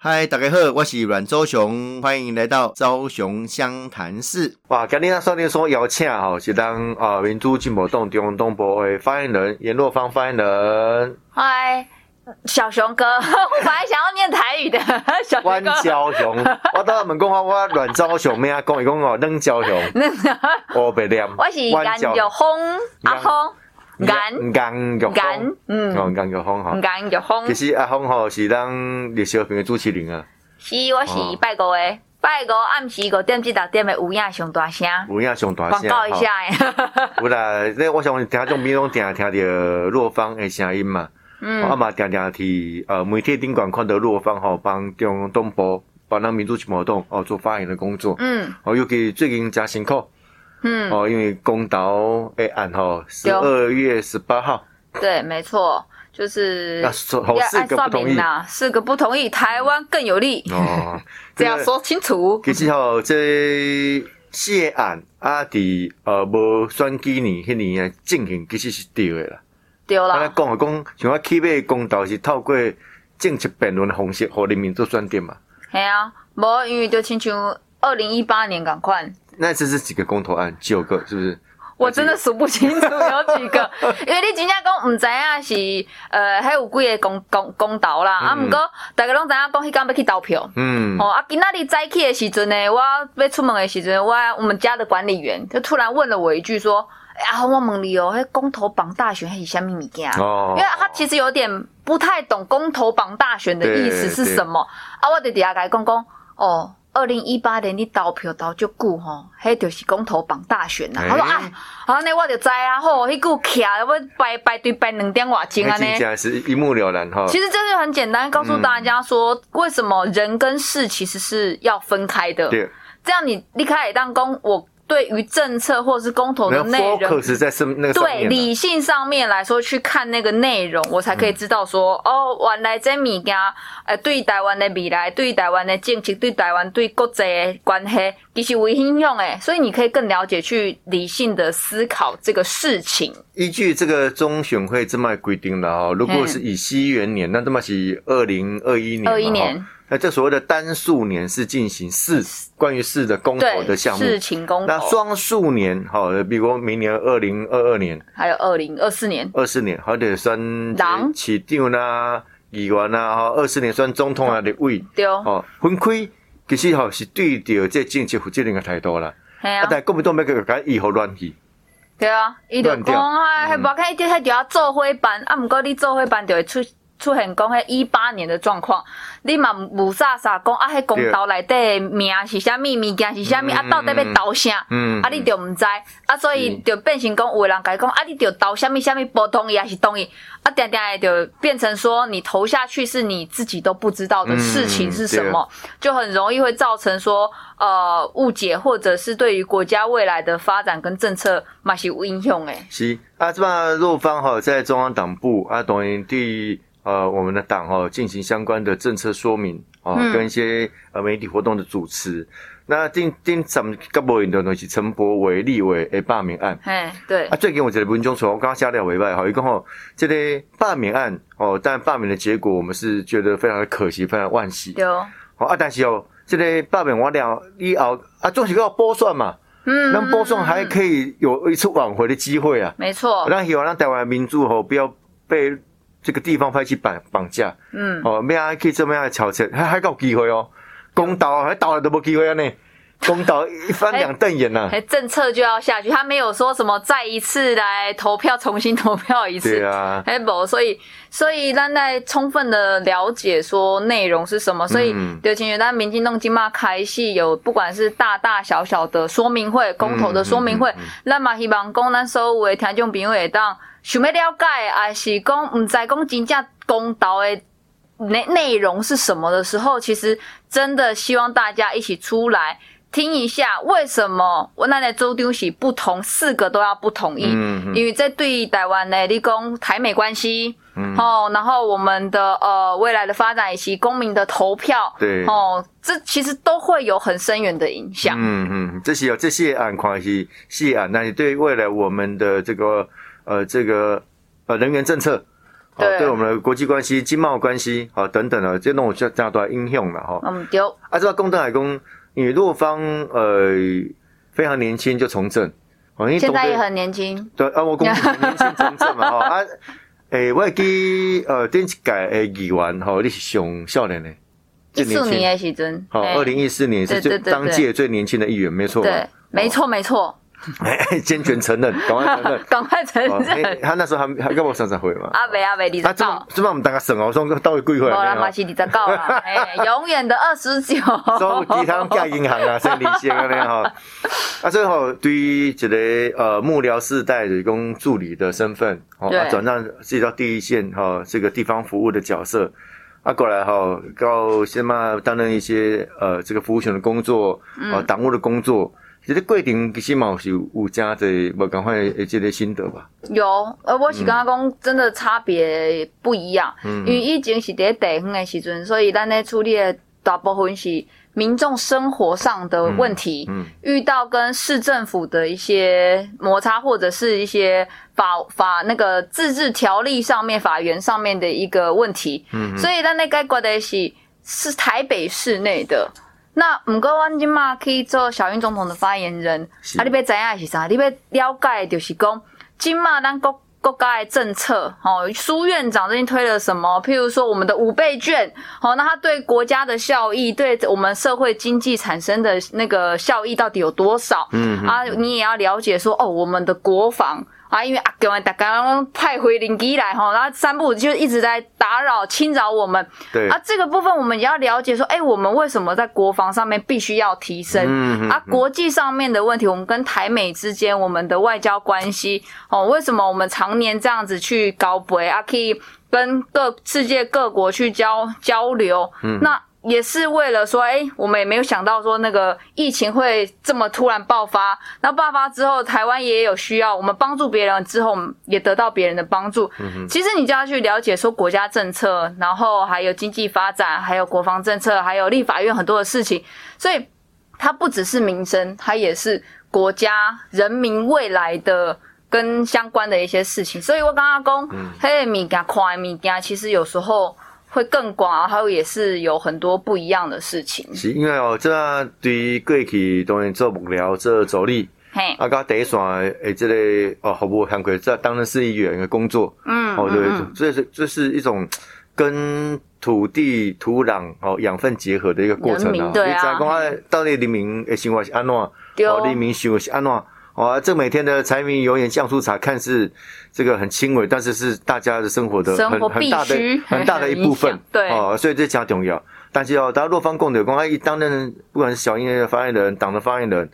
嗨，大家好，我是阮周雄，欢迎来到周雄湘潭市。哇，今天少年说邀请哈，是当啊民主进步党中东部会发言人严若芳发言人。嗨，小熊哥，我本来想要念台语的，小阮熊哥。昭雄，我当问讲话我阮昭雄咩啊？讲伊讲哦，冷昭雄，那个我白念。我是阮玉峰，阿峰，颜颜玉颜，峰，嗯，哦，颜玉峰哈。颜玉芳其。实阿芳吼是咱历史平的主持人啊，是，我是拜五的，拜五暗时五点至六点的有影上大声，有影上大声广告一。下诶。有啦，那我想听众朋友拢定听着若芳的声音嘛。啊嗯，嘛，定定伫呃媒体顶管看到若芳吼，帮中东部帮咱民主进步党哦做发言的工作。嗯哦，尤其最近真辛苦嗯，哦，因为公投的案吼，十二月十八号，对，没错，就是那说好四个不同意啦，四个不同意，台湾更有利，哦，这要说清楚。其实吼，这谢案啊，伫呃无选举年迄年的进行，其实是对的啦。对安尼啦，讲啊讲，像我起码公投是透过政治辩论的方式，互人民做选点嘛。系啊，无因为就亲像二零一八年赶快。那这是几个公投案？九个是不是？我真的数不清楚有几个，因为你真正讲唔知影是呃，还有几个公公公投啦，啊，嗯毋过大家拢知影讲迄天要去投票。嗯，哦啊，今仔日早起的时阵呢，我要出门的时阵，我我们家的管理员就突然问了我一句说：“哎呀，我问你哦，迄公投榜大选迄是虾米物件？”哦因为他其实有点不太懂公投榜大选的意思是什么啊，我就底下甲伊讲讲哦。二零一八年你投票投足久吼，迄就是公投榜大选啦、欸他说啊，好，那我就知啊，吼，迄股徛要排排队排两点外钟啊呢。是一目了然哈。其实这就很简单，告诉大家说，为什么人跟事其实是要分开的。对，这样你你开始当工，我对于政策或是公投的内容，focus 在上那个对。理性上面来说，去看那个内容，我才可以知道说，哦，原来这物件，呃，对台湾的未来，对台湾的政策，对台湾对国际的关系，其实有影响诶。所以你可以更了解，去理性的思考这个事情。依据这个中选会这么规定的哈，如果是以西元年，那这么是二零二一年嘛，21年哈，那这所谓的单数年是进行四关于四的公投的项目，事情公投，那双数年，好，比如明年二零二二年、还有二零二四年，二四年，还得算人。市长啦、议员啦，哈，二四年算总统啊的位，对。哦，哦，分开其实吼是对着这政治负责任的态度啦。啊，系啊，但国民党要个甲以后乱去，对啊，伊就讲啊，迄无看伊就迄就要做伙办，啊，毋过你做伙办就会出出现讲迄一八年的状况，你嘛无啥啥讲啊，迄公投内底的名是啥物，物件是啥物，啊，到底要投啥？嗯啊，你就毋知，啊，所以就变成讲，有的人甲伊讲，啊，你就投啥物啥物，不同意还是同意，啊，定定的就变成说，你投下去是你自己都不知道的事情是什么，就很容易会造成说，呃，误解或者是对于国家未来的发展跟政策嘛是有影响诶。是啊，这把若方吼在中央党部啊，等于对呃我们的党哦进行相关的政策说明啊，嗯。跟一些呃媒体活动的主持。那定定咱们甲无引的东西，陈柏伟立委诶罢免案？哎，对。啊，，最近我觉得文章出来，我刚刚下掉尾巴，好，一共吼，这个罢免案哦，但罢免的结果我们是觉得非常的可惜，非常惋惜。有，好啊，但是哦，这个罢免完了以后啊，总是要拨算嘛，嗯那拨算还可以有一次挽回的机会啊。没错，让希望让台湾的民主吼不要被这个地方派去绑绑架。嗯，哦，咩啊可以这么样的巧切，还还有机会哦，公道还倒了都没机会啊呢，公道一翻两瞪眼呐、哎，政策就要下去，他没有说什么再一次来投票，重新投票一次。对啊，哎不，所以所以咱在充分的了解说内容是什么，所以嗯。刘清源，咱民进党今嘛开戏有不管是大大小小的说明会、公投的说明会嗯嗯嗯，咱嘛希望讲咱所有的听众朋友会当想要了解，还是讲唔知讲真正公道的内内容是什么的时候，其实真的希望大家一起出来。听一下为什么我那的周丢喜不同，四个都要不同意，嗯嗯因为这对于台湾的立功台美关系，嗯哦，然后我们的呃未来的发展以及公民的投票，对哦，这其实都会有很深远的影响。嗯嗯，这些有这些案况是是啊，那你对未来我们的这个呃这个呃人员政策哦，对。对我们的国际关系、经贸关系，哦等等的，这种就这样都要应用了哈。嗯对，啊，这个公德海公，你若方呃非常年轻就从政，哦，现在也很年轻，对啊，我公年轻从政嘛 哈啊，诶，我会记呃顶一届的议员吼，你是上少年的，一。四年的时阵，好，嘿。二零一四年是最当届最年轻的议员，没错吧。对，没错没错，哎，坚决承认，赶快承认。赶快承认。他那时候还还跟我上上会嘛。阿北阿北，你啊，知道？这帮我们大家省哦，说到底几岁无啦，嘛了？是二十九啦，哎，永远的二十九。所以其他盖银行啊，生理线啊那样哈。啊，最后对于一个呃幕僚世代的公助理的身份，哦，转让自己到第一线哈，这个地方服务的角色。啊，过来哈，到先嘛担任一些呃这个服务权的工作，嗯啊，党务的工作，其实过程其实嘛是有有加的无赶快的这个心得吧。有，呃，我是刚刚讲，真的差别不一样。嗯因为以前是伫地方的时阵，所以咱咧处理的大部分是民众生活上的问题，嗯遇到跟市政府的一些摩擦，或者是一些法法那个自治条例上面、法源上面的一个问题。嗯所以咱咧解决的是是台北市内的。那毋过，阮即马去做小英总统的发言人，啊，你要知影是啥？你要了解就是讲，今嘛咱国国家的政策，哦，苏院长最近推了什么？譬如说我们的五倍券，哦，那它对国家的效益，对我们社会经济产生的那个效益到底有多少？嗯啊，你也要了解说，哦，我们的国防。啊，因为阿公大家派回灵机来吼，然后三不五就一直在打扰、侵扰我们。对啊，这个部分我们也要了解说，哎、我们为什么在国防上面必须要提升？嗯嗯啊，国际上面的问题，我们跟台美之间我们的外交关系，哦，为什么我们常年这样子去搞北啊，可以跟各世界各国去交交流？嗯那。也是为了说，哎、我们也没有想到说那个疫情会这么突然爆发。那爆发之后，台湾也有需要，我们帮助别人之后，我们也得到别人的帮助。嗯其实你就要去了解说国家政策，然后还有经济发展，还有国防政策，还有立法院很多的事情，所以它不只是民生，它也是国家人民未来的跟相关的一些事情。所以我刚刚讲，黑的物件、看的物件，其实有时候会更广，还有也是有很多不一样的事情。是因为哦，这对于过去当然做幕僚、做助理，嘿，啊，到第一线诶，这个哦，服务韩国在担任市议员的工作，嗯，哦，对嗯，这是这是一种跟土地、土壤、哦养分结合的一个过程啊。对啊你讲啊，到底人民诶生活是安怎？对哦，人民生活是安怎？哦，这每天的柴米油盐酱醋茶，看似这个很轻微，但是是大家的生活的很很大的很 大的一部分。对哦，所以这加重要。但是哦，大家若方共的公，他一担任不管是小英的发言人、党的发言人，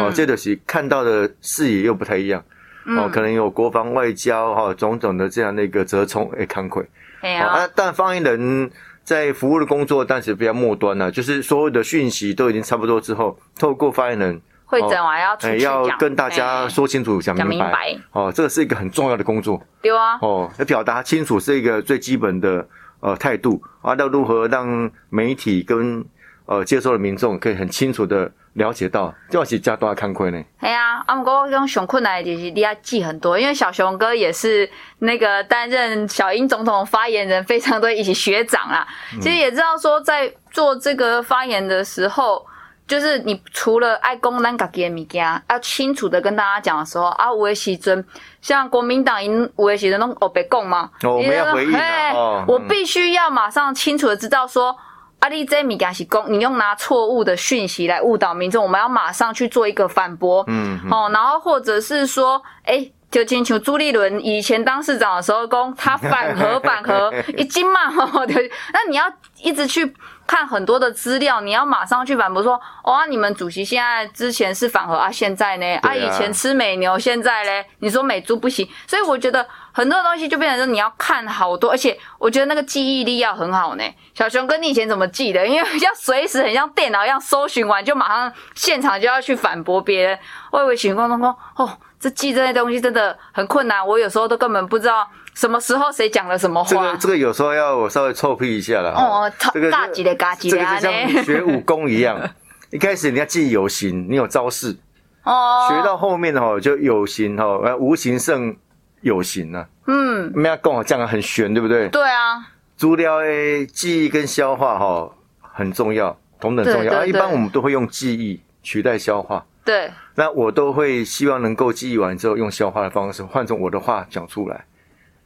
哦，嗯这就是看到的视野又不太一样。哦，可能有国防、外交哈、种种的这样的一个折冲诶，看亏。哦哎呀，啊，但发言人在服务的工作，但是比较末端了、就是所有的讯息都已经差不多之后，透过发言人，会诊完要出哎，去讲，要跟大家哎说清楚、讲讲明白。明白哦，这个是一个很重要的工作对啊，哦，要表达清楚是一个最基本的呃态度啊，要如何让媒体跟呃接受的民众可以很清楚的了解到，这要是加多看亏呢。哎呀，啊，不过用熊困难的就是你要记很多，因为小熊哥也是那个担任小英总统发言人非常多一起学长啦。其实也知道说，在做这个发言的时候，就是你除了爱公咱家己的物件，要清楚的跟大家讲的时候，啊，有的时阵像国民党因有的时阵拢哦白讲嘛，哦我们要回应哦嗯我必须要马上清楚的知道说。啊，你这物件是公，你用拿错误的讯息来误导民众，我们要马上去做一个反驳。嗯，嗯哦，然后或者是说，哎、就请求朱立伦以前当市长的时候，公他反核反核，已经嘛，哦，对，那你要一直去看很多的资料，你要马上去反驳说，哦、啊，你们主席现在之前是反核啊，现在呢，啊，以前吃美牛，现在嘞，你说美猪不行，所以我觉得很多东西就变成说你要看好多，而且我觉得那个记忆力要很好呢。小熊哥，你以前怎么记的？因为要随时很像电脑一样搜寻完就马上现场就要去反驳别人。我以为许光东说，哦，这记这些东西真的很困难，我有时候都根本不知道什么时候谁讲了什么话这个。这个有时候要我稍微臭屁一下了。哦，这个嘎叽的嘎几这个就？像学武功一样，一开始你要记有形，你有招式，哦，学到后面的话就有形哈，呃，无形胜有形啊。嗯，没有跟我讲的很玄，对不对？对啊，猪料诶，记忆跟消化哈很重要，同等重要。啊，一般我们都会用记忆取代消化。对，那我都会希望能够记忆完之后，用消化的方式换成我的话讲出来。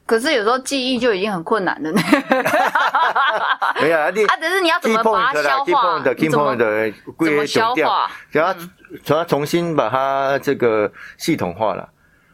可是有时候记忆就已经很困难了呢。没有啊，你啊，只是你要怎么把它消化 key 怎么 point 的怎归么消化？然后从它重新把它这个系统化了。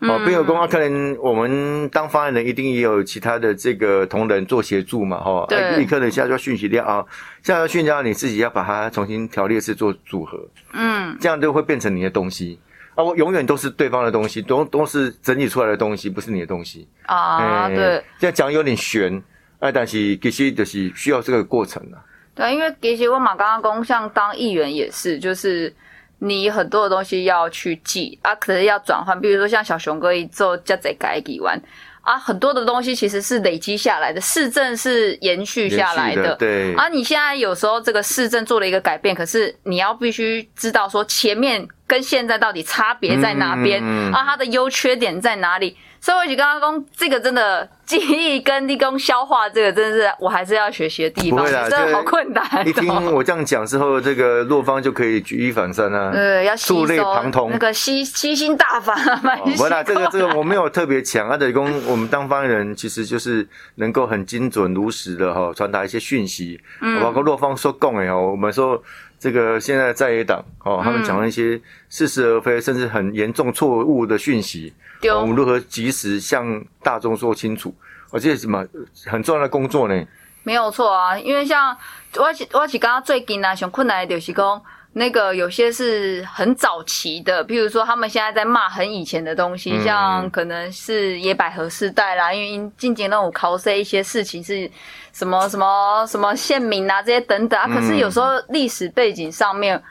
哦，嗯。并有公告，可能我们当发言人一定也有其他的这个同仁做协助嘛，哈、对。哎立刻的下交讯息量啊，下交讯息量你自己要把它重新条列式做组合，嗯，这样就会变成你的东西啊，我永远都是对方的东西，都都是整理出来的东西，不是你的东西啊，哎对。这样讲有点悬，哎、但是其实就是需要这个过程啊，对，因为其实我马刚刚公，像当议员也是，就是你很多的东西要去记啊，可是要转换，比如说像小熊哥一做加在改几完啊，很多的东西其实是累积下来的，市政是延续下来的。对。啊，你现在有时候这个市政做了一个改变，可是你要必须知道说前面跟现在到底差别在哪边、嗯嗯嗯。啊，它的优缺点在哪里。所以我就刚刚讲这个真的记忆跟立功消化，这个真的是我还是要学习的地方，不会啦真的好困难、哦。一听我这样讲之后，这个洛方就可以举一反三啊，对，要吸触类收旁通。那个吸吸星大法，蛮哦不啦，这个这个我没有特别强，啊，等公我们当发言人其实就是能够很精准如实的哈传达一些讯息，嗯。包括洛方说共哎哦，我们说这个现在在野党哦，他们讲了一些似是而非，甚至很严重错误的讯息，我们如何及时向大众说清楚，而且什么很重要的工作呢？没有错啊，因为像我是我是刚刚最近啊，想困难的就是讲那个有些是很早期的，譬如说他们现在在骂很以前的东西，嗯像可能是野百合世代啦，因为近几年我 cos 一些事情是什么什么什么县民啊这些等等啊，可是有时候历史背景上面。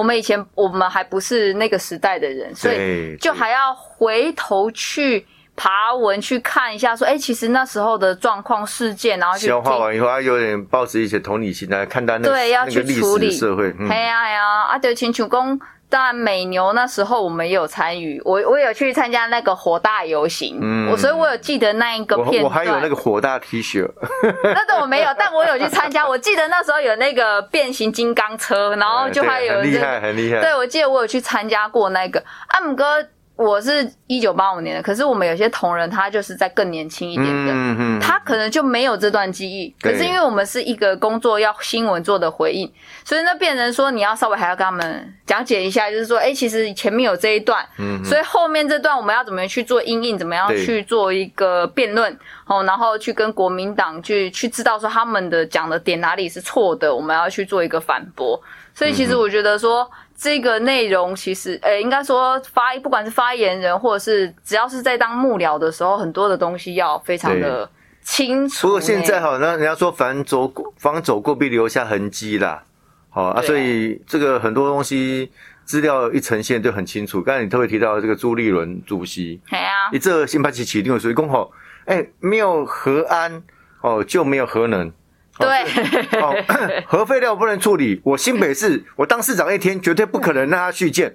我们以前我们还不是那个时代的人，所以就还要回头去爬文去看一下，说，哎、其实那时候的状况事件，然后去消化完以后，他有点抱持一些同理心来看待那个对，要去处理史社会，嗯嘿呀嘿呀，啊，对，请主公。当然，美牛那时候我们也有参与，我我有去参加那个火大游行，嗯我所以我有记得那一个片段。我还有那个火大 T 恤，那个我没有，但我有去参加。我记得那时候有那个变形金刚车，然后就还有厉这个害，很厉害。对，我记得我有去参加过那个。阿姆哥，我是一九八五年的，可是我们有些同仁他就是在更年轻一点的，嗯嗯他可能就没有这段记忆。可是因为我们是一个工作要新闻做的回应，所以那变成说你要稍微还要跟他们讲解一下，就是说，哎、其实前面有这一段，嗯所以后面这段我们要怎么去做阴应，怎么样去做一个辩论，哦，然后去跟国民党去去知道说他们的讲的点哪里是错的，我们要去做一个反驳。所以其实我觉得说。这个内容其实，呃、应该说发，不管是发言人，或者是只要是在当幕僚的时候，很多的东西要非常的清楚呢。不过现在好，那人家说凡走过，凡走过必留下痕迹啦。好啊，所以这个很多东西资料一呈现就很清楚。刚才你特别提到这个朱立伦主席，哎呀、你这新派起起定所以公好，哎，没有核安哦，就没有核能。哦对，哦，核废料不能处理。我新北市，我当市长一天，绝对不可能让它续建。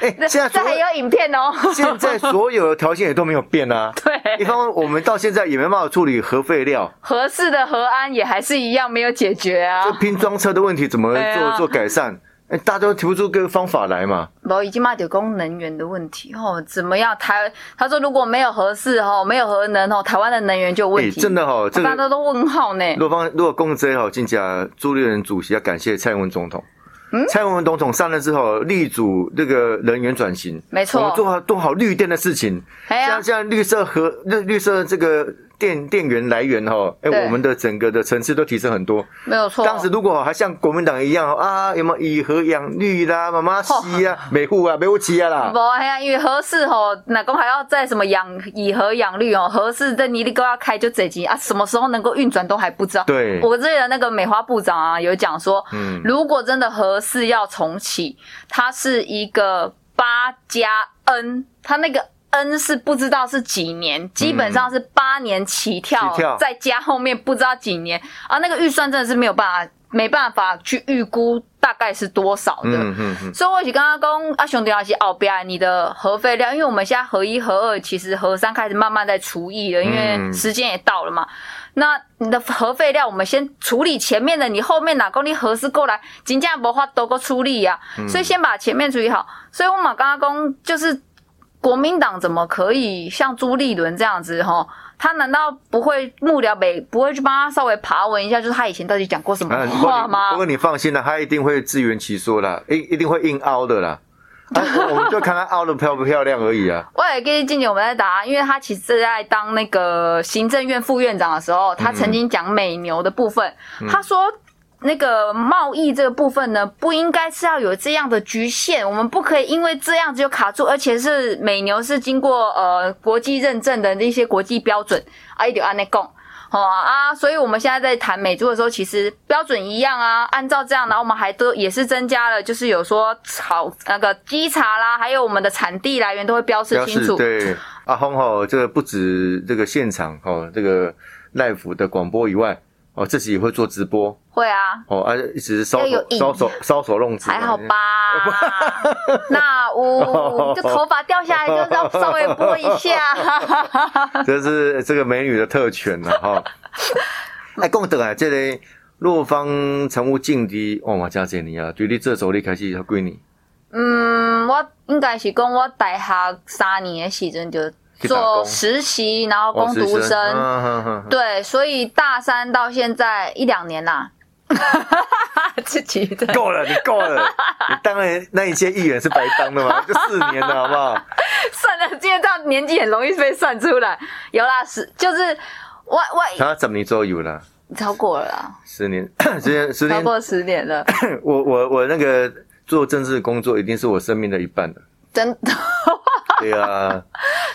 哎，现在这还有有影片哦。现在所有的条件也都没有变啊。对一对，方面，我们到现在也没办法处理核废料，合适的核安也还是一样没有解决啊这。拼装车的问题怎么做做改善？哎，大家都提不出个方法来嘛。我已经骂有供能源的问题哦，怎么样？台他说如果没有合适哦，没有核能哦，台湾的能源就有问哎，题。真的哈，这个大家都问号呢。若方如果公这哈，进讲朱立伦主席要感谢蔡英文总统。嗯蔡英文总统上任之后，力主这个能源转型，没错我们做好做好绿电的事情，哎呀像，像绿色和绿绿色这个电电源来源哈，哎，对我们的整个的层次都提升很多。没有错。当时如果还像国民党一样啊，有没有以核养绿啦、妈妈西啊、美户啊、美户旗啊啦不，，哎呀，因为合适吼，哪公还要在什么养以核养绿哦，合适在你立都要开就这集啊，什么时候能够运转都还不知道。对我记得那个美花部长啊有讲说，嗯如果真的合适要重启，它是一个八加 N，它那个。N 是不知道是几年，基本上是八年起跳，起跳再加后面不知道几年啊，那个预算真的是没有办法没办法去预估大概是多少的。嗯嗯嗯，所以我是刚刚讲啊，兄弟还是后边你的核废料，因为我们现在核一、核二，其实核三开始慢慢在除役了，因为嗯时间也到了嘛。那你的核废料，我们先处理前面的，你后面哪公你核是过来，金价无法都够处理呀、嗯所以先把前面处理好。所以我们刚刚讲就是国民党怎么可以像朱立伦这样子哈？他难道不会幕僚北不会去帮他稍微爬文一下，就是他以前到底讲过什么话吗？不过你放心啦，他一定会自圆其说啦，一一定会硬凹的啦。啊，我们就看他凹的漂不漂亮而已啊。我也跟静姐我们在答，因为他其实是在当那个行政院副院长的时候，他曾经讲美牛的部分，他说。那个贸易这个部分呢，不应该是要有这样的局限，我们不可以因为这样子就卡住，而且是美牛是经过呃国际认证的那些国际标准，啊，一定按那供。哦啊，所以我们现在在谈美猪的时候，其实标准一样啊，按照这样，然后我们还都也是增加了，就是有说炒那个稽查啦，还有我们的产地来源都会标示清楚。对阿轰吼，这个不止这个现场哦，这个 live 的广播以外，哦，自己也会做直播会啊，哦，啊，一直搔要有影首搔首搔首弄姿，还好吧？那 我就头发掉下来，就是要 稍微拨一下。这是这个美女的特权了哈。哎，讲倒来，这个洛方常务境的哦嘛，真济年啊，对你这时候你开始几年？嗯，我应该是讲我大学三年的时阵就做实习，然后攻哦读生。嗯嗯嗯对，所以大三到现在一两年啦。自己的够了，你够了，你当然那一些议员是白当的嘛，就四年了，好不好？算了，今天这样年纪很容易被算出来。有啦，是就是我我他怎么你做有了，超过了啦，十年，十年，十年，超过十年了，我我我那个做政治工作，一定是我生命的一半的。真的。对啊，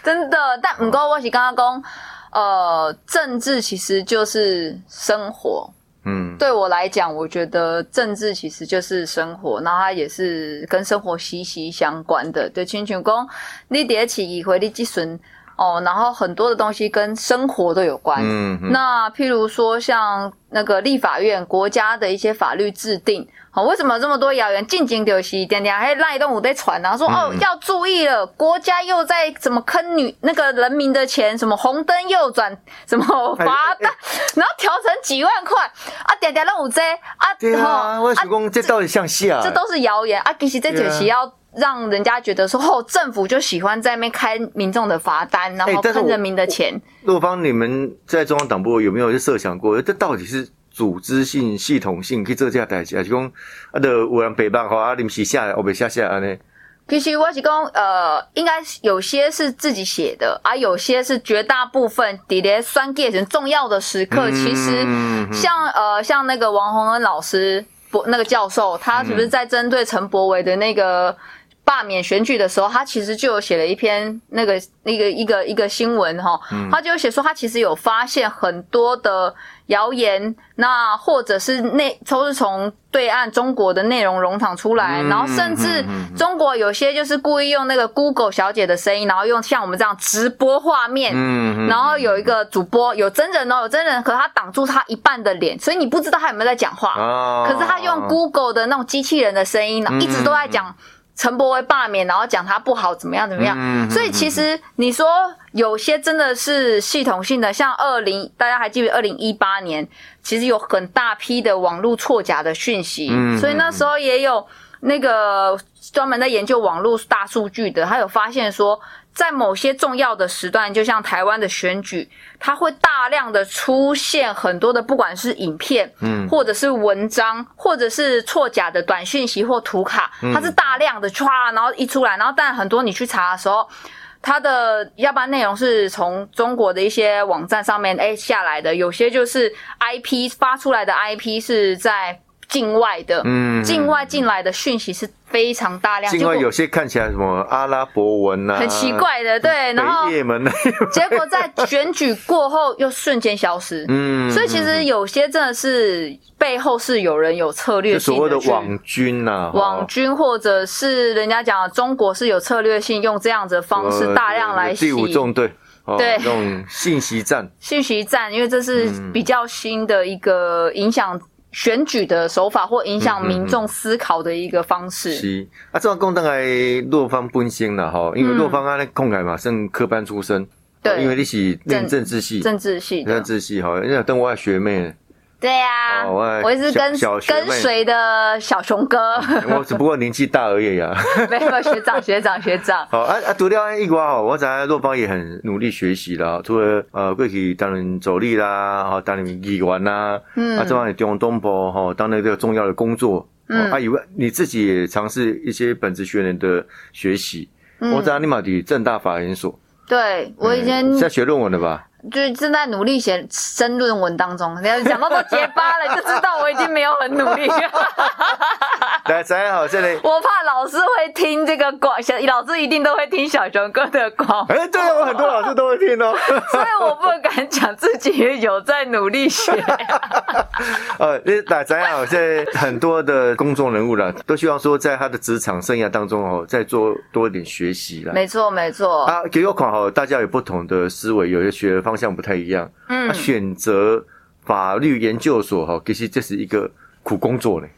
真的，但唔过我是刚刚讲，呃，政治其实就是生活。嗯，对我来讲，我觉得政治其实就是生活，然后它也是跟生活息息相关的。对，亲像讲，你叠起议会，你计损哦，然后很多的东西跟生活都有关。嗯嗯那譬如说像那个立法院国家的一些法律制定，好、为什么这么多谣言？近景就是点点还赖动武在传然后，说、哦要注意了，国家又在怎么坑女那个人民的钱，什么红灯右转，什么罚单，然后调成几万块啊，点点动武这啊，对啊，吼我想讲这到底像戏啊？这都是谣言啊！其实这就是要让人家觉得说，哦，政府就喜欢在那边开民众的罚单，然后坑人民的钱。洛方，你们在中央党部有没有设想过，这到底是组织性、系统性去做这样代志，还是讲啊，就有人北 bank 吼，啊，临时下来，我被下下安尼？其实我是讲，呃，应该有些是自己写的，啊，有些是绝大部分底咧酸 g 成重要的时刻，嗯其实像呃像那个王洪恩老师博那个教授，他是不是在针对陈柏维的那个罢免选举的时候，他其实就有写了一篇那个那个一个一个新闻哈，他就有写说他其实有发现很多的谣言，那或者是内都是从对岸中国的内容农场出来，嗯然后甚至中国有些就是故意用那个 Google 小姐的声音，然后用像我们这样直播画面，嗯然后有一个主播有真人哦，有真人，可他挡住他一半的脸，所以你不知道他有没有在讲话。啊可是他用 Google 的那种机器人的声音，一直都在讲陈柏惟罢免，然后讲他不好怎么样怎么样。嗯所以其实你说有些真的是系统性的，像二零大家还记得二零一八年，其实有很大批的网络错假的讯息，嗯所以那时候也有那个专门在研究网络大数据的，他有发现说。在某些重要的时段，就像台湾的选举，它会大量的出现很多的，不管是影片，嗯。或者是文章，或者是错假的短讯息或图卡，它是大量的歘，然后一出来，然后但很多你去查的时候，它的要不然内容是从中国的一些网站上面哎下来的，有些就是 IP 发出来的 IP 是在境外的，嗯境外进来的讯息是非常大量，境外有些看起来什么阿拉伯文啊，很奇怪的，对，然后也门啊，结果在选举过后又瞬间消失，嗯，所以其实有些真的是背后是有人有策略就所谓的网军呐，网军，或者是人家讲的中国是有策略性用这样子的方式呃大量来洗第五纵队，哦对。那种信息战，信息战，因为这是嗯。比较新的一个影响选举的手法或影响民众思考的一个方式。是。啊，这样讲当来洛方本身了哈，因为洛方啊那空改嘛，算科班出身，对。因为你是念政治系，政治系政，治系哈，人家等我的学妹，对呀、哦我我也是跟跟随的小熊哥，我只不过年纪大而已呀。没有学长学长学长，好啊啊，除了一瓜哦，我在洛方也很努力学习啦。除了呃，过去担任走力啦，哈，担任议员啦，嗯啊，这方面中央东部哈，当那个重要的工作。嗯啊，以外你自己也尝试一些本职学人的学习。嗯我在尼玛的正大法研所，对我以前嗯在学论文的吧？就是正在努力写申论文当中，你要讲到都结巴了，就知道我已经没有很努力。来，咱好，这里。我怕老师会听这个广，小老师一定都会听小熊哥的广，哎，对啊，我很多老师都会听哦。所以我不敢讲自己有在努力学。呃，那大家好，在很多的公众人物啦，都希望说在他的职场生涯当中哦，再做多一点学习啦。没错，没错。啊，给我考好，大家有不同的思维，有些学的方向不太一样。嗯啊，选择法律研究所哈，其实这是一个苦工作嘞。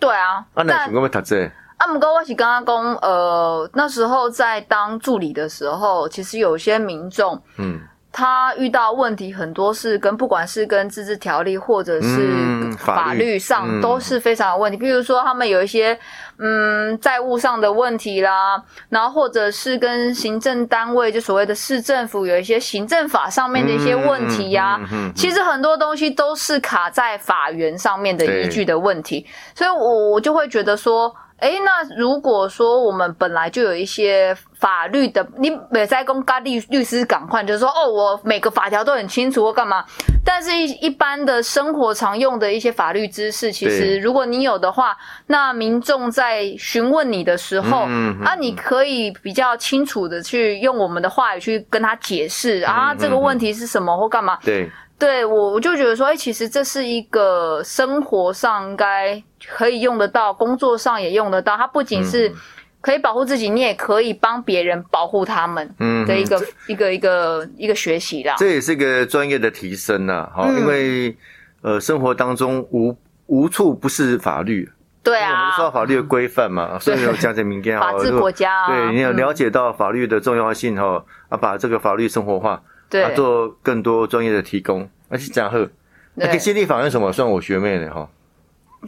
对啊，啊，那但想讲要读这个啊，不过我是刚刚讲，呃，那时候在当助理的时候，其实有些民众嗯，他遇到问题很多是跟不管是跟自治条例或者是嗯法律上嗯都是非常有问题。比如说他们有一些嗯债务上的问题啦，然后或者是跟行政单位就所谓的市政府有一些行政法上面的一些问题呀、嗯嗯嗯嗯其实很多东西都是卡在法源上面的依据的问题，所以我我就会觉得说。诶，那如果说我们本来就有一些法律的，你美在公咖律律师赶快就是说，哦，我每个法条都很清楚或干嘛，但是一一般的生活常用的一些法律知识，其实如果你有的话，那民众在询问你的时候，嗯嗯啊，你可以比较清楚的去用我们的话语去跟他解释啊，嗯这个问题是什么或干嘛，对，对我，我就觉得说，哎、其实这是一个生活上应该可以用得到，工作上也用得到。它不仅是嗯可以保护自己，你也可以帮别人保护他们嗯的一个、一个一个一个学习啦。这也是一个专业的提升呐。好，嗯因为呃，生活当中无无处不是法律。对啊我们啊，受到法律的规范嘛，所以有讲解民间法治国家啊，对你有嗯了解到法律的重要性哈，啊，把这个法律生活化，对啊，做更多专业的提供，而且讲贺。那对给心理法院什么算我学妹呢哈？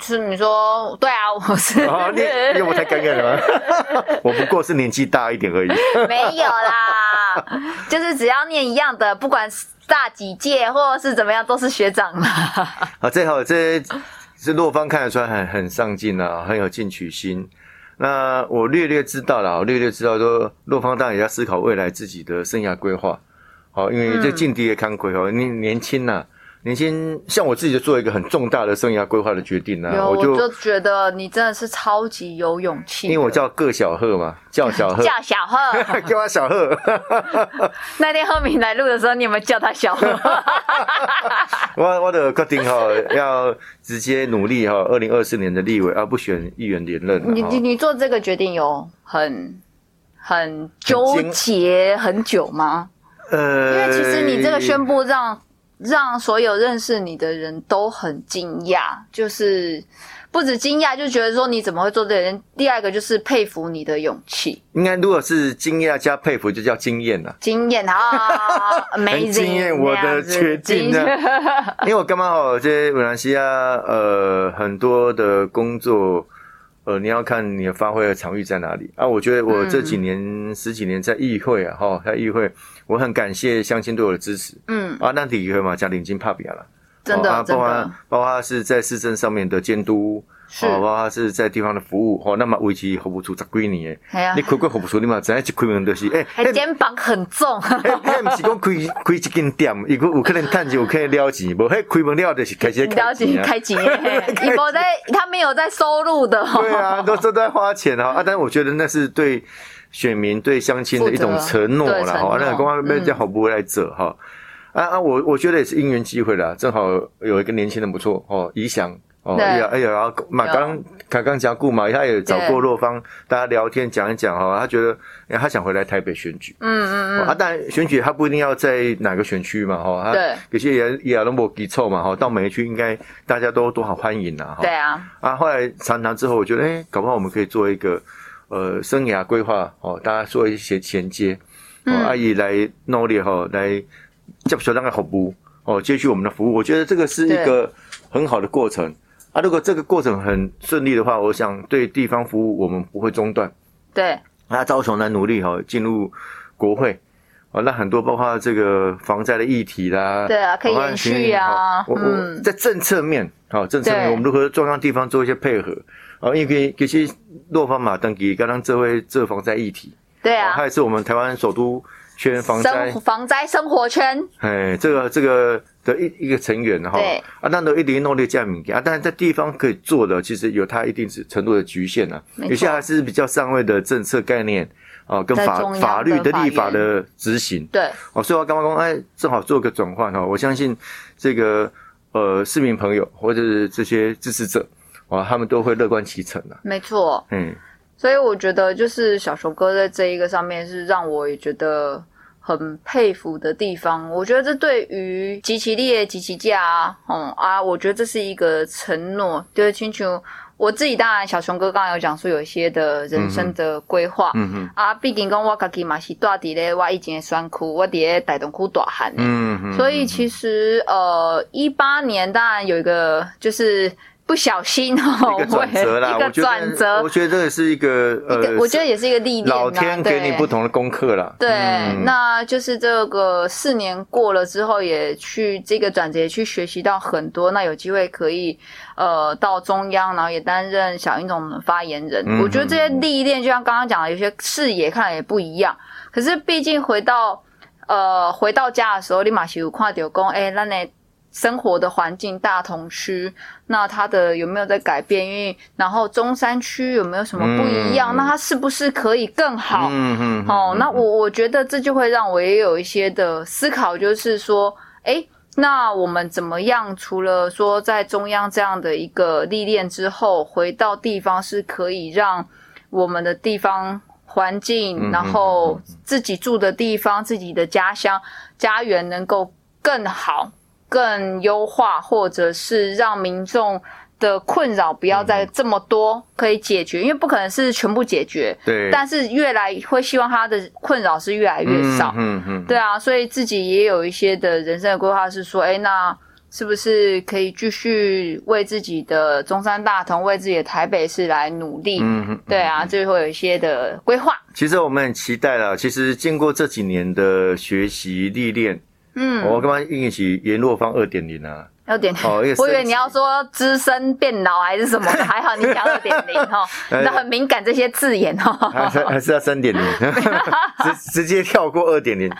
是你说对啊，我是、哦，你因为我太尴尬了吗？我不过是年纪大一点而已。没有啦，就是只要念一样的，不管是大几届或者是怎么样，都是学长嘛。啊，这好，这是洛方看得出来很很上进啊，很有进取心。那我略略知道了，我略略知道说，洛方当然也要思考未来自己的生涯规划。好，因为这嗯境地的看鬼哦，你年轻呐、年轻，像我自己就做一个很重大的生涯规划的决定呐、有，我我就就觉得你真的是超级有勇气，因为我叫个小贺嘛，叫小贺，叫小贺。叫他小贺。那天贺敏来录的时候，你有没有叫他小贺？我我的决定哈，要直接努力哈，二零二四年的立委，而不选议员连任你你你做这个决定有很很纠结很久吗？呃，因为其实你这个宣布让让所有认识你的人都很惊讶，就是不止惊讶，就觉得说你怎么会做这个人。第二个就是佩服你的勇气、应该如果是惊讶加佩服，就叫惊艳了。惊艳啊，amazing，惊艳我的决定呢因为我刚刚好在马来西亚，呃，很多的工作，呃，你要看你的发挥的场域在哪里啊。我觉得我这几年、十几年在议会啊，哈，在议会，我很感谢乡亲对我的支持嗯，啊。那体议会嘛，加领金帕比亚了。真的、包括包括是在市政上面的监督，是哦，包括是在地方的服务，哦，那么为期服务处十几年的，哎呀你，开过服务处，你嘛知影一开门就是，诶、还肩膀很重，迄迄毋是讲开 开一间店，伊个有可能趁钱，有可能了钱，无迄开门了就是开始了解啊。开几年，你 没在，他没有在收入的、哦，对啊，都都在花钱啊啊！但是我觉得那是对选民、对乡亲的一种承诺啦，对承诺哈。那公安被叫好不会来者哈。啊啊，我我觉得也是因缘机会啦，正好有一个年轻人不错哦，怡翔哦，对哎呀哎呀，嘛有刚卡刚加固嘛，他也找过洛方，大家聊天讲一讲哈，他觉得他想回来台北选举，嗯嗯嗯，啊，但选举他不一定要在哪个选区嘛，哈，对，有些也也拢无基凑嘛，哈，到每一区应该大家都都好欢迎呐，对啊，啊，后来谈谈之后，我觉得哎，搞不好我们可以做一个呃生涯规划哦，大家做一些衔接，哦，阿姨来努力哈，来接受那个服务哦，接续我们的服务，我觉得这个是一个很好的过程。啊，如果这个过程很顺利的话，我想对地方服务我们不会中断。对，那高雄来努力哈，进入国会，哦，那很多包括这个防灾的议题啦，对啊，可以延续啊。我我在政策面，好政策面，我们如何中央地方做一些配合？哦，因为其实落方马登基刚刚这位这防灾议题，对啊，他也是我们台湾首都圈防灾防灾生活圈，哎，这个这个。的一一个成员哈，啊，那都一定努力这样民啊，但是在地方可以做的，其实有它一定是程度的局限呢。有些还是比较上位的政策概念啊，跟法法律的立法的执行。对，哦，所以我刚刚说，哎，正好做个转换哈。我相信这个呃市民朋友或者是这些支持者啊，他们都会乐观其成的。没错，嗯，所以我觉得就是小熊哥在这一个上面是让我也觉得。很佩服的地方，我觉得这对于极其列极其价啊，嗯啊，我觉得这是一个承诺。就是清楚，我自己当然，小熊哥刚刚有讲说有一些的人生的规划，嗯嗯啊，毕竟讲我自己嘛是大底咧，我以前的酸苦，我底咧大东苦大汉，嗯嗯，所以其实呃，一八年当然有一个就是。不小心哦，一个转折啦，一个转折，我觉得这个是一个呃，我觉得也是一个历练，老天给你不同的功课啦。对，那就是这个四年过了之后，也去这个转折去学习到很多，那有机会可以呃到中央，然后也担任小英总的发言人。我觉得这些历练，就像刚刚讲的，有些视野看来也不一样。可是毕竟回到呃回到家的时候，立马是有看到讲，哎，那那。生活的环境大同区，那它的有没有在改变？因为然后中山区有没有什么不一样？那它是不是可以更好？嗯嗯。哦，那我我觉得这就会让我也有一些的思考，就是说，哎，那我们怎么样？除了说在中央这样的一个历练之后，回到地方是可以让我们的地方环境，然后自己住的地方、自己的家乡、家园能够更好。更优化，或者是让民众的困扰不要再这么多，可以解决，因为不可能是全部解决。对，但是越来会希望他的困扰是越来越少。嗯嗯，对啊，所以自己也有一些的人生的规划，是说，哎，那是不是可以继续为自己的中山大同，为自己的台北市来努力？嗯嗯，对啊，就会有一些的规划。其实我们很期待了，其实经过这几年的学习历练。嗯，我刚刚应起联络方二点零啊，二点零，我以为你要说资深变老还是什么，还好你讲二点零哈，那很敏感这些字眼哈，还是还是要三点零，直直接跳过二点零，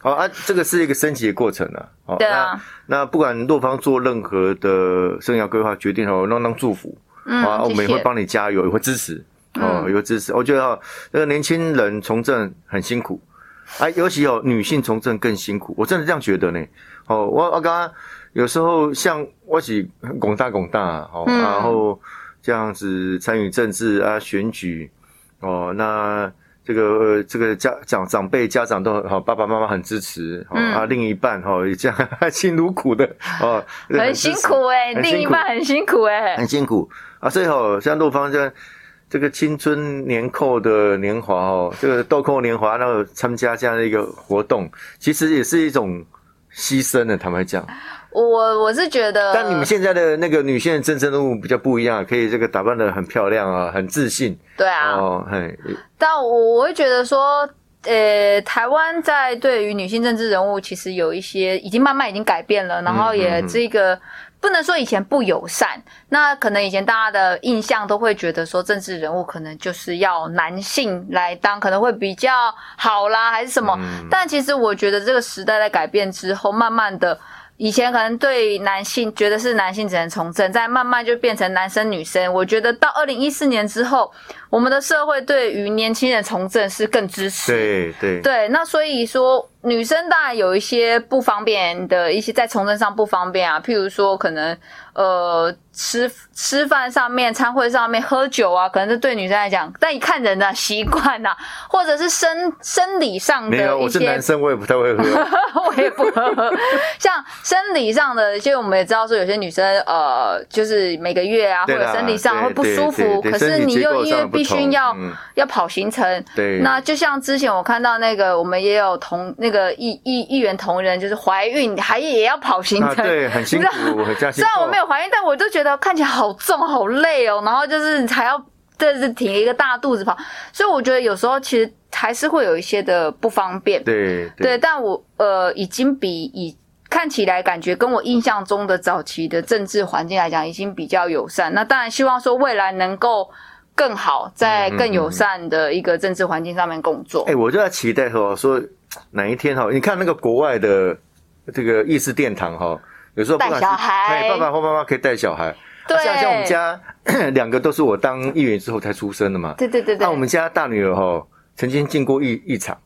好啊，这个是一个升级的过程啊，好，对啊，那不管洛方做任何的生涯规划决定哦，让当祝福，啊，我们也会帮你加油，也会支持，哦，也会支持，我觉得那个年轻人从政很辛苦。啊，尤其有女性从政更辛苦，我真的这样觉得呢。哦，我我刚刚有时候像我是广大广大，哦，然后这样子参与政治啊选举，哦，那这个这个家长长辈家长都好，爸爸妈妈很支持，啊，另一半哈也这样 辛如苦的哦，很辛苦哎，另一半很辛苦哎，很辛苦啊，所以哦，像陆芳这样。这个青春年扣的年华哦，这个豆蔻年华，然后参加这样的一个活动，其实也是一种牺牲的。坦白讲，我我是觉得，但你们现在的那个女性的真正任务比较不一样，可以这个打扮的很漂亮啊，很自信。对啊，哦，嘿。但我我会觉得说，呃，台湾在对于女性政治人物，其实有一些已经慢慢已经改变了，然后也这个。不能说以前不友善，那可能以前大家的印象都会觉得说政治人物可能就是要男性来当，可能会比较好啦，还是什么？但其实我觉得这个时代在改变之后，慢慢的，以前可能对男性觉得是男性只能从政，再慢慢就变成男生女生。我觉得到二零一四年之后，我们的社会对于年轻人从政是更支持。对对对，那所以说。女生当然有一些不方便的一些在从政上不方便啊，譬如说可能呃吃吃饭上面、餐会上面喝酒啊，可能是对女生来讲，但你看人的习惯呐，或者是生生理上的没有，我是一些男生，我也不太会喝。我也不喝。像生理上的，就我们也知道说，有些女生呃，就是每个月啊，或者生理上会不舒服，可是你又因为必须要、嗯要跑行程，对，那就像之前我看到那个，我们也有同那个议议议员同仁，就是怀孕还也要跑行程，啊对，很辛苦，虽然我没。有怀孕，但我都觉得看起来好重好累哦，然后就是还要这是挺一个大肚子跑，所以我觉得有时候其实还是会有一些的不方便。对对，但我呃已经比以看起来感觉跟我印象中的早期的政治环境来讲，已经比较友善。那当然希望说未来能够更好，在更友善的一个政治环境上面工作。哎、我就在期待说，说哪一天哈，你看那个国外的这个议事殿堂哈，有时候不管是带小孩哎爸爸或妈妈可以带小孩。对，像像我们家 两个都是我当议员之后才出生的嘛。对对对对，那我们家大女儿哈，曾经进过一一场，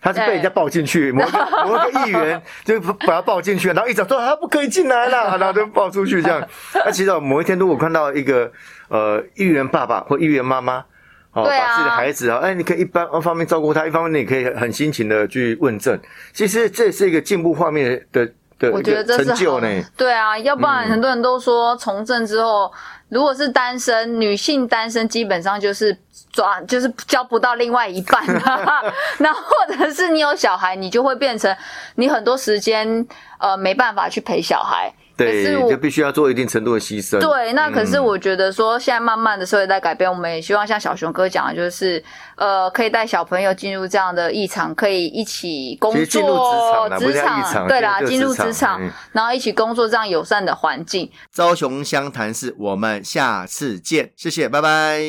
她是被人家抱进去，某一个 某一个议员就把她抱进去，然后一早说她不可以进来了，然后就抱出去这样。那其实某一天如果看到一个呃议员爸爸或议员妈妈。哦，把自己的孩子啊，哎，你可以一般一方面照顾他，一方面你可以很辛勤的去问政。其实这是一个进步画面的的我觉得这是成就呢。对啊，要不然嗯很多人都说从政之后，如果是单身女性单身，基本上就是抓就是交不到另外一半、啊，那或者是你有小孩，你就会变成你很多时间呃没办法去陪小孩。对，就必须要做一定程度的牺牲。对，那可是嗯我觉得说，现在慢慢的社会在改变，我们也希望像小熊哥讲的，就是呃，可以带小朋友进入这样的异常，可以一起工其实进入职场对啦，就进入职职场嗯，然后一起工作这样友善的环境。朝雄湘潭市，我们下次见，谢谢，拜拜。